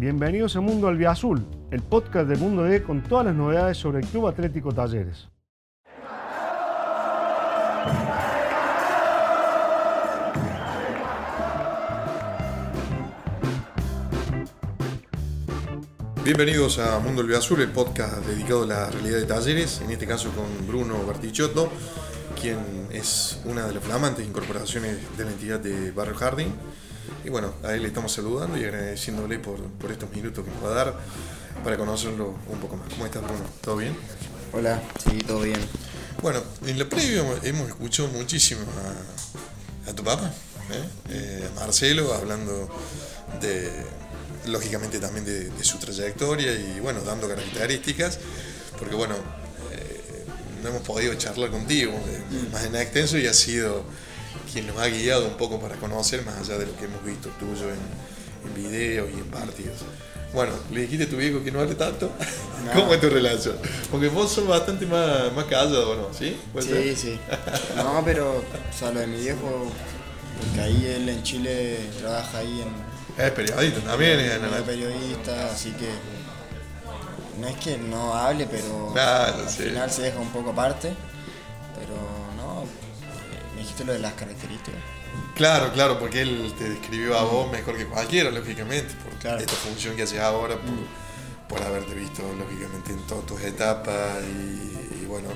Bienvenidos a Mundo Albiazul, el podcast de Mundo D con todas las novedades sobre el Club Atlético Talleres. Bienvenidos a Mundo Albiazul, el podcast dedicado a la realidad de talleres, en este caso con Bruno Bertichotto, quien es una de las flamantes incorporaciones de la entidad de Barrio Jardín. Y bueno, a él le estamos saludando y agradeciéndole por, por estos minutos que nos va a dar para conocerlo un poco más. ¿Cómo estás, Bruno? ¿Todo bien? Hola, sí, todo bien. Bueno, en la previa hemos escuchado muchísimo a, a tu papá, ¿eh? Eh, a Marcelo, hablando de, lógicamente también de, de, su trayectoria y bueno, dando características, porque bueno, eh, no hemos podido charlar contigo más en extenso y ha sido quien nos ha guiado un poco para conocer más allá de lo que hemos visto tuyo en, en videos y en partidos. Bueno, le dijiste a tu viejo que no hable tanto. No. ¿Cómo es tu relación? Porque vos sos bastante más, más callado, ¿no? ¿Sí? Sí, ser? sí. No, pero, o sea, lo de mi viejo, porque ahí él en Chile trabaja ahí en. Es periodista también. Es, periodista, así que. No es que no hable, pero claro, al sí. final se deja un poco aparte. Dijiste lo de las características. Claro, claro, porque él te describió a vos mejor que cualquiera, lógicamente, por Claro. esta función que haces ahora, por, por haberte visto, lógicamente, en todas tus etapas y, y bueno,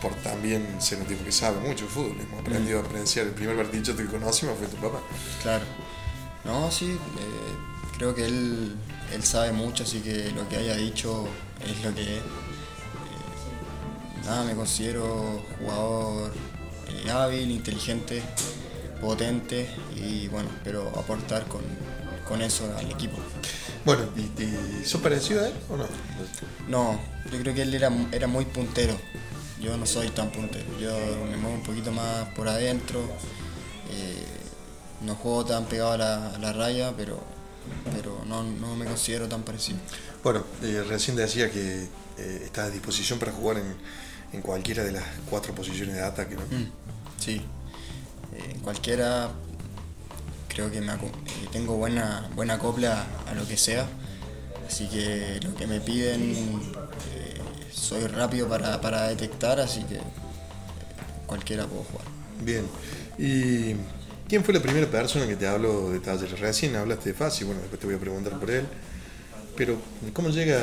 por también ser un tipo que sabe mucho de fútbol. Hemos aprendido a apreciar. El primer partido que conocimos fue tu papá. Claro. No, sí, eh, creo que él, él sabe mucho, así que lo que haya dicho es lo que es. Eh, nada, me considero jugador eh, hábil, inteligente, potente y bueno, espero aportar con, con eso al equipo. Bueno, ¿y, y sos parecido a él o no? No, yo creo que él era, era muy puntero. Yo no soy tan puntero. Yo me muevo un poquito más por adentro. Eh, no juego tan pegado a la, a la raya, pero, pero no, no, me considero tan parecido. Bueno, eh, recién decía que eh, estás a disposición para jugar en, en, cualquiera de las cuatro posiciones de ataque, ¿no? Mm, sí, en cualquiera creo que me, tengo buena, buena copla a lo que sea, así que lo que me piden eh, soy rápido para, para, detectar, así que eh, cualquiera puedo jugar. Bien, ¿y quién fue la primera persona que te habló de Talleres? Recién hablaste de Fasi, bueno, después te voy a preguntar por él, pero ¿cómo llega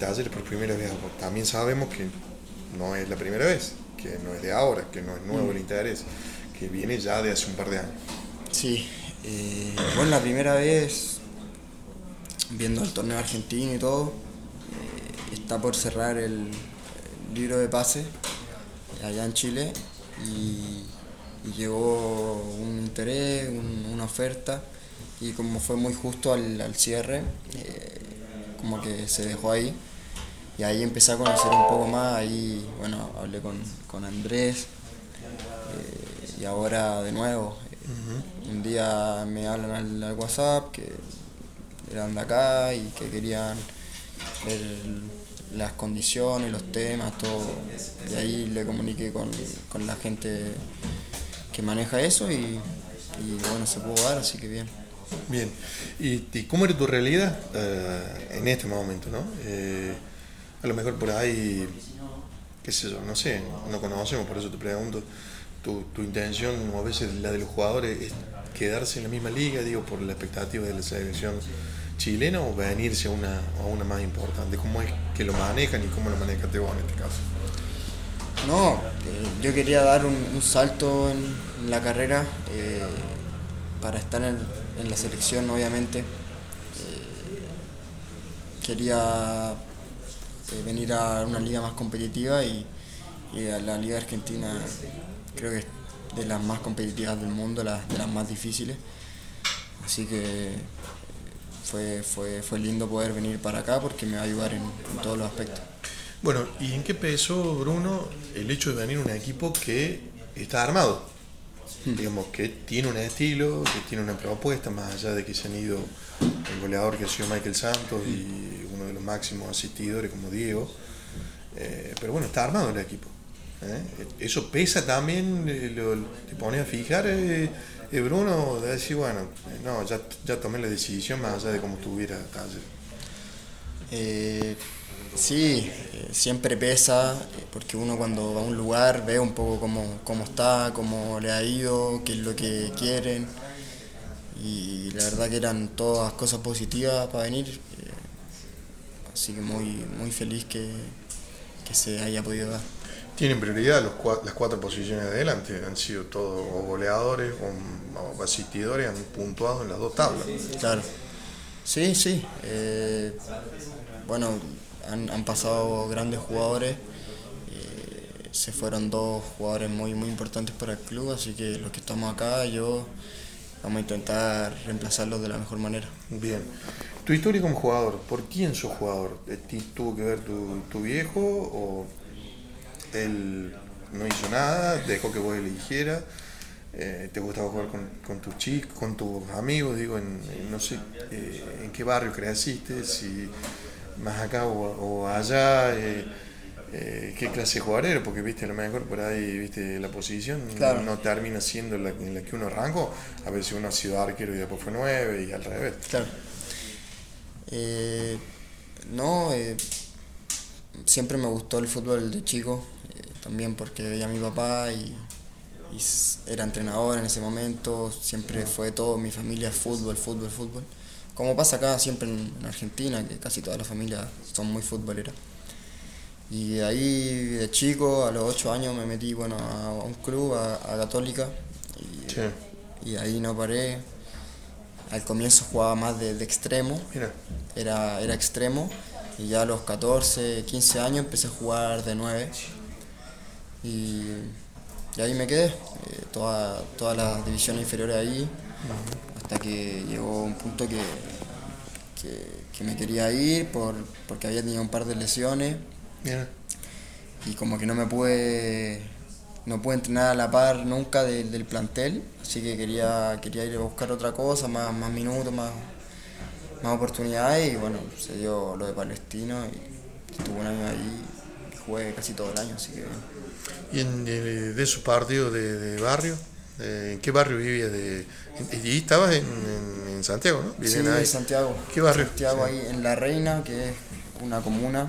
Talleres por primera vez? También sabemos que no es la primera vez, que no es de ahora, que no es nuevo el interés, que viene ya de hace un par de años. Sí, eh, bueno, la primera vez, viendo el torneo argentino y todo, eh, está por cerrar el, el, libro de pase allá en Chile y, y llegó un interés, un, una oferta y como fue muy justo al, al cierre, eh, como que se dejó ahí y ahí empecé a conocer un poco más, ahí bueno, hablé con, con Andrés eh, y ahora de nuevo -huh. Un día me hablan al, WhatsApp que eran de acá y que querían ver las condiciones, los temas, todo. Y ahí le comuniqué con, con la gente que maneja eso y, y, bueno, se pudo dar, así que bien. Bien. ¿Y, cómo era tu realidad uh, en este momento? ¿no? Eh, a lo mejor por ahí, qué sé yo, no sé, no conocemos, por eso te pregunto tu, tu, intención o a veces la de los jugadores es quedarse en la misma liga, digo, por la expectativa de la selección chilena o venirse a una, a una más importante? ¿Cómo es que lo manejan y cómo lo manejaste vos en este caso? No, eh, yo quería dar un, salto en, la carrera eh, para estar en, en, la selección, obviamente. Eh, quería venir a una liga más competitiva y, y a la liga argentina creo que es de las más competitivas del mundo, las, de las más difíciles. Así que fue, fue, fue lindo poder venir para acá porque me va a ayudar en, en todos los aspectos. Bueno, ¿y en qué pesó, Bruno, el hecho de venir a un equipo que está armado? Hmm. Digamos, que tiene un estilo, que tiene una propuesta, más allá de que se han ido el goleador que ha sido Michael Santos hmm. y máximos asistidores como Diego. Eh, pero bueno, está armado el equipo. ¿Eh? Eso pesa también, eh, te pones a fijar, Bruno, de decir, bueno, no, ya, ya tomé la decisión más allá de cómo tuviera taller. Sí, siempre pesa, eh, porque uno cuando va a un lugar ve un poco cómo, cómo está, cómo le ha ido, qué es lo que quieren. Y la verdad que eran todas cosas positivas para venir. Así que muy, muy feliz que, que se haya podido dar. Tienen prioridad los cua- las cuatro posiciones de adelante, han sido todos o goleadores o, o asistidores, han puntuado en las dos tablas. Claro. Sí, sí. eh, bueno, han, han pasado grandes jugadores. eh, se fueron dos jugadores muy, muy importantes para el club, así que los que estamos acá, yo vamos a intentar reemplazarlos de la mejor manera. Bien. Tu historia como jugador, ¿por quién sos jugador? ¿De ti ¿Tuvo que ver tu, tu viejo o él no hizo nada, dejó que vos eligieras? Eh, ¿Te gustaba jugar con, con tus chicos, con tus amigos? Digo, en, en no sé eh, en qué barrio creciste, si más acá o, o allá. eh, eh, qué clase de jugador era, porque viste a lo mejor por ahí viste la posición Claro. no termina siendo la, en la que uno arrancó, a veces uno ha sido arquero y después fue nueve y al revés. Claro. Eh, no, eh, siempre me gustó el fútbol de chico, eh, también porque veía a mi papá y, era entrenador en ese momento, siempre fue todo, mi familia fútbol, fútbol, fútbol. Como pasa acá siempre en, en Argentina, que casi todas las familias son muy futboleras. Y de ahí, de chico, a los 8 años me metí bueno, a un club, a, a Católica, y, Sí. y ahí no paré. Al comienzo jugaba más de, de extremo, Mira, era, era extremo, y ya a los 14, 15 años empecé a jugar de 9. Y, y ahí me quedé, eh, toda- todas las divisiones inferiores ahí, hasta que llegó un punto que, que, que me quería ir por, porque había tenido un par de lesiones mira. y como que no me pude no pude entrenar a la par nunca de- del plantel así que quería quería ir a buscar otra cosa más, más minutos más más oportunidades y bueno se dio lo de Palestino y estuve un año ahí y jugué casi todo el año así que ¿Y en, eh, de esos partidos de, de barrio? eh, ¿En qué barrio vivías? De, y estabas en, en- en Santiago, ¿no? sí, ahí. Santiago ¿Qué barrio? Santiago Sí. ahí en La Reina que es una comuna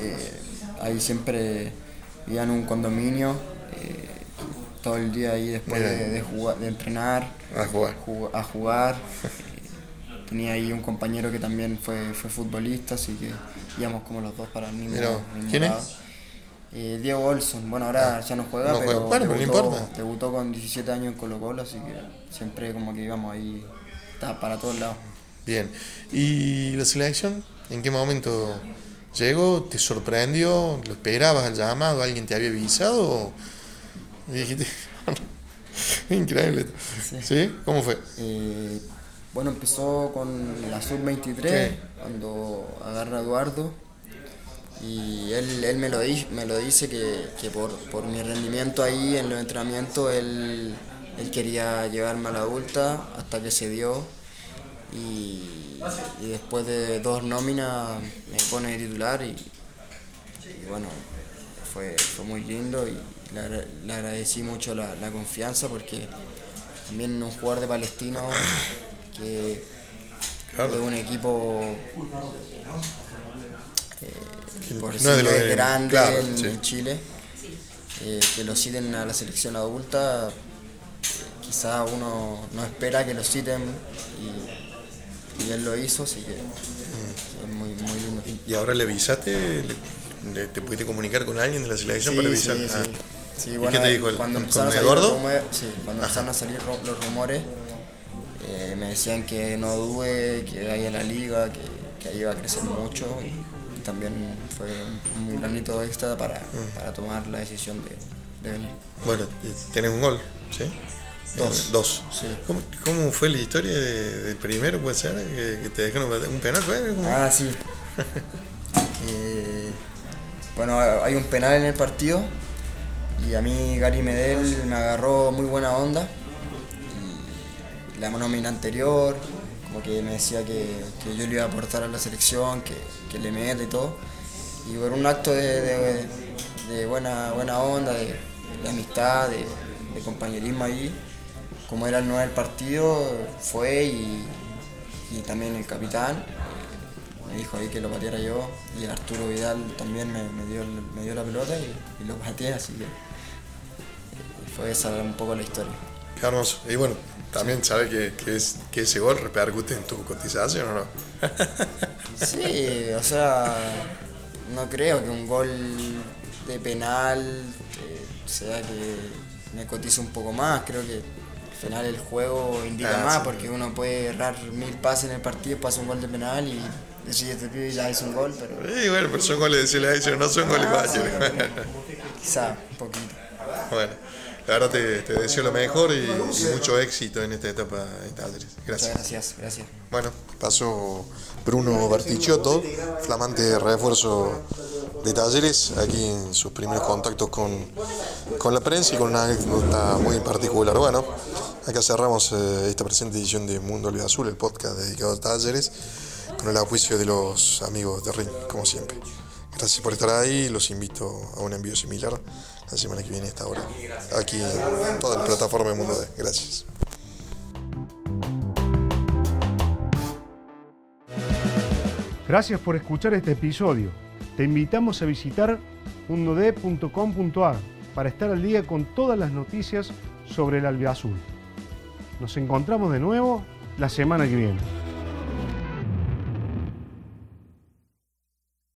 eh, ahí siempre vivía en un condominio eh, todo el día ahí después de, de jugar de entrenar A jugar. jug- a jugar. Tenía ahí un compañero que también fue, fue futbolista, así que íbamos como los dos para el mismo, Mira, mismo ¿quién es? lado. Eh, Diego Olson, bueno ahora ya no juega, No pero juega. Bueno, pero no debutó, importa. debutó con 17 años en Colo Colo, así que siempre como que íbamos ahí, para todos lados. Bien. ¿Y la selección? ¿En qué momento llegó? ¿Te sorprendió? ¿Lo esperabas al llamado? ¿Alguien te había avisado? Y dijiste, increíble. ¿Sí? ¿Cómo fue? Eh, bueno, empezó con la sub-23, Sí. cuando agarra a Eduardo. Y él, él me, lo di- me lo dice que, que por, por mi rendimiento ahí en los entrenamientos, él, él quería llevarme a la adulta hasta que se dio. Y, y después de dos nóminas me pone de titular y, y bueno, fue, fue muy lindo y le, agra- le agradecí mucho la, la confianza porque también un jugador de Palestino que Claro. de un equipo Que por no de de- grande claro, en, sí. en Chile, eh, que lo citen a la selección adulta, eh, quizá uno no espera que lo citen y, y él lo hizo, así que es muy, muy lindo. ¿Y ahora le avisaste? ¿Le- ¿Te pudiste comunicar con alguien de la selección para avisar? sí, Ah. sí. Sí, ¿Y bueno, qué te dijo? el- cuando con empezaron a salir los Eduardo? rumores, sí, cuando empezaron a salir los rumores, eh, me decían que no dude, que vaya a la liga, que, que ahí iba a crecer mucho y también fue un, granito extra para, Mm. para tomar la decisión de, de venir. Bueno, tenés un gol, ¿sí? Dos. Eh, Dos. Sí. ¿Cómo, cómo fue la historia de- del primero, puede ser? Que, que te dejaron un penal, ¿fue? ¿Cómo? Ah, sí. Eh, bueno, hay un penal en el partido y a mí Gary Medel me agarró muy buena onda. Y la nómina anterior, como que me decía que, que yo le iba a aportar a la selección, que, que le mete y todo. Y por un acto de, de- de buena, buena onda, de, de amistad, de, de compañerismo ahí, como era el nuevo del partido, fue y, y también el capitán me dijo ahí que lo pateara yo y Arturo Vidal también me, dio, me dio la pelota y, lo pateé, así que eh, fue esa un poco la historia. Qué hermoso. Y bueno, también sabe que, que, es, que ese gol repercute en tu cotización o no. sí, o sea, no creo que un gol de penal eh, sea que me cotice un poco más. Creo que al final el juego indica ah, más porque uno puede errar mil pases en el partido, pasa un gol de penal y decir este pibe ya hizo un gol. Pero... Sí, bueno, pero son goles de selección, no son goles ah, fáciles. Quizá, un poquito. Bueno. La verdad te, te, deseo lo mejor y, mucho éxito en esta etapa de Talleres. Gracias. gracias, gracias. Bueno, pasó Bruno Bertichotto, flamante refuerzo de Talleres, aquí en sus primeros contactos con, con la prensa y con una anécdota muy particular. Bueno, acá cerramos eh, esta presente edición de Mundo Olvido Azul, el podcast dedicado a Talleres, con el ajuicio de los amigos de Ring, como siempre. Gracias por estar ahí, los invito a un envío similar la semana que viene a esta hora. Aquí en toda la plataforma de Mundo D. Gracias. Gracias por escuchar este episodio. Te invitamos a visitar mundod.com.ar para estar al día con todas las noticias sobre el albiazul. Nos encontramos de nuevo la semana que viene.